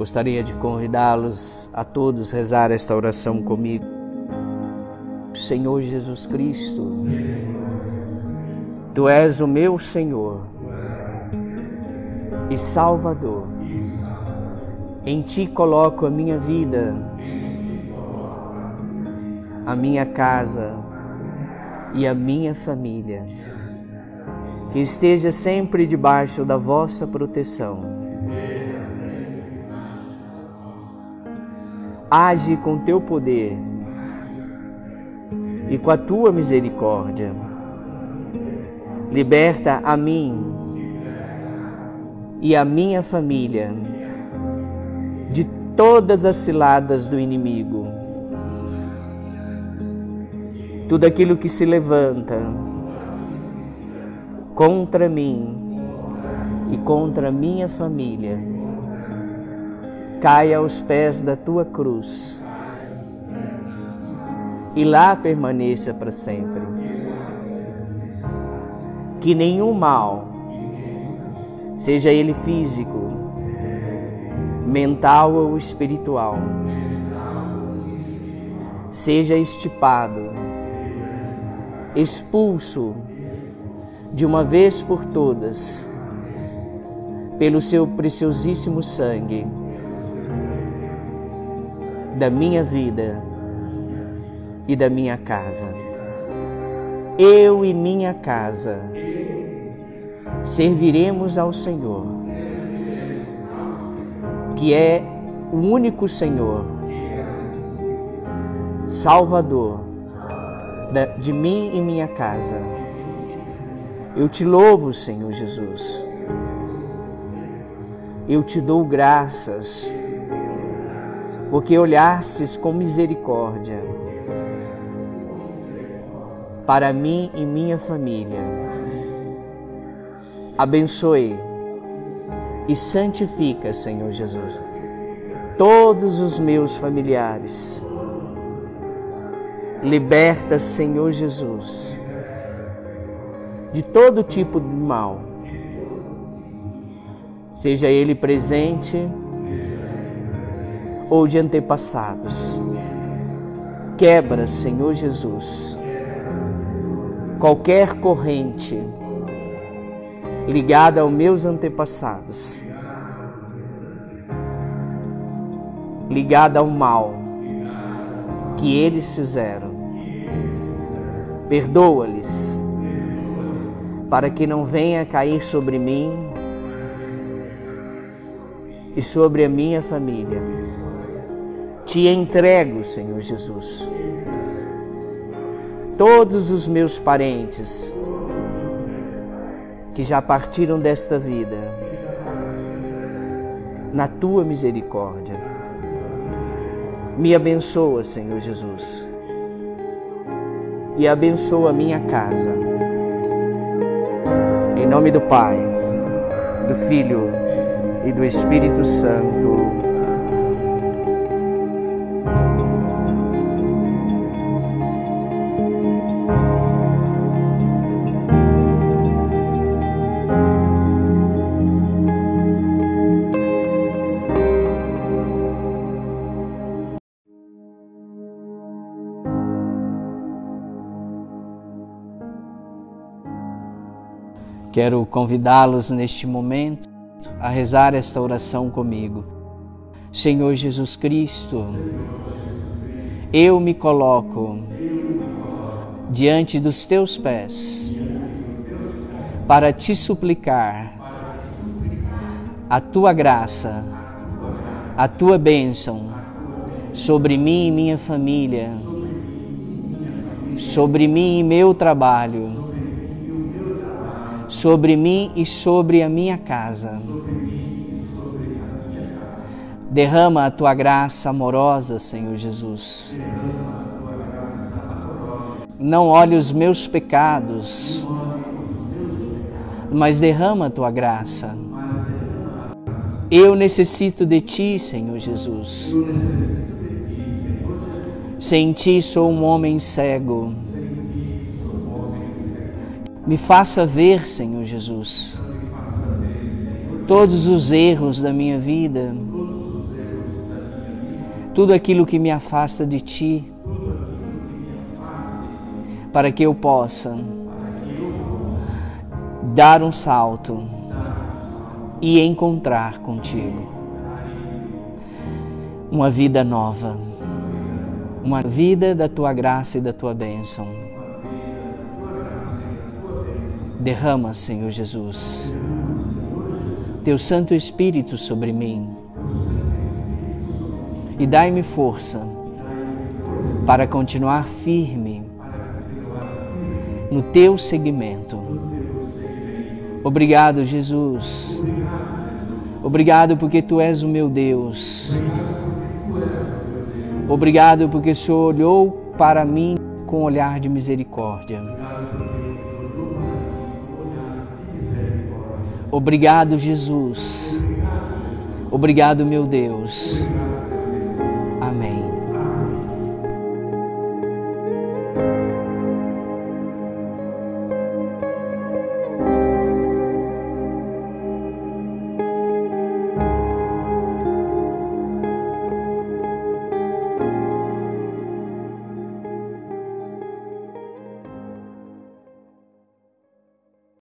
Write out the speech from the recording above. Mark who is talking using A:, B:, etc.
A: Gostaria de convidá-los a todos a rezar esta oração comigo. Senhor Jesus Cristo, Tu és o meu Senhor e Salvador. Em Ti coloco a minha vida, a minha casa e a minha família. Que esteja sempre debaixo da vossa proteção age com teu poder e com a tua misericórdia. Liberta a mim e a minha família de todas as ciladas do inimigo. Tudo aquilo que se levanta contra mim e contra minha família caia aos pés da tua cruz e lá permaneça para sempre. Que nenhum mal, seja ele físico, mental ou espiritual, seja estipado, expulso de uma vez por todas pelo seu preciosíssimo sangue da minha vida e da minha casa. Eu e minha casa serviremos ao Senhor, que é o único Senhor, Salvador de mim e minha casa. Eu te louvo, Senhor Jesus. Eu te dou graças porque olhastes com misericórdia para mim e minha família. Abençoe e santifica, Senhor Jesus, todos os meus familiares. Liberta, Senhor Jesus, de todo tipo de mal, seja ele presente ou de antepassados. Quebra, Senhor Jesus, qualquer corrente ligada aos meus antepassados, ligada ao mal que eles fizeram. Perdoa-lhes, para que não venha cair sobre mim e sobre a minha família te entrego, Senhor Jesus, todos os meus parentes que já partiram desta vida, na tua misericórdia. Me abençoa, Senhor Jesus, e abençoa a minha casa. Em nome do Pai, do Filho e do Espírito Santo. Quero convidá-los neste momento a rezar esta oração comigo. Senhor Jesus Cristo, eu me coloco diante dos teus pés para te suplicar a tua graça, a tua bênção sobre mim e minha família, sobre mim e meu trabalho sobre mim e sobre a minha casa. Derrama a tua graça amorosa, Senhor Jesus. Não olhe os meus pecados, mas derrama a tua graça. Eu necessito de ti, Senhor Jesus. Sem ti sou um homem cego. Me faça ver, Senhor Jesus, todos os erros da minha vida tudo aquilo que me afasta de Ti, para que eu possa dar um salto e encontrar contigo uma vida nova, uma vida da tua graça e da tua bênção. Derrama, Senhor Jesus, teu Santo Espírito sobre mim e dai-me força para continuar firme no teu seguimento. Obrigado, Jesus. Obrigado porque tu és o meu Deus. Obrigado porque o Senhor olhou para mim com um olhar de misericórdia. Obrigado, Jesus. Obrigado, meu Deus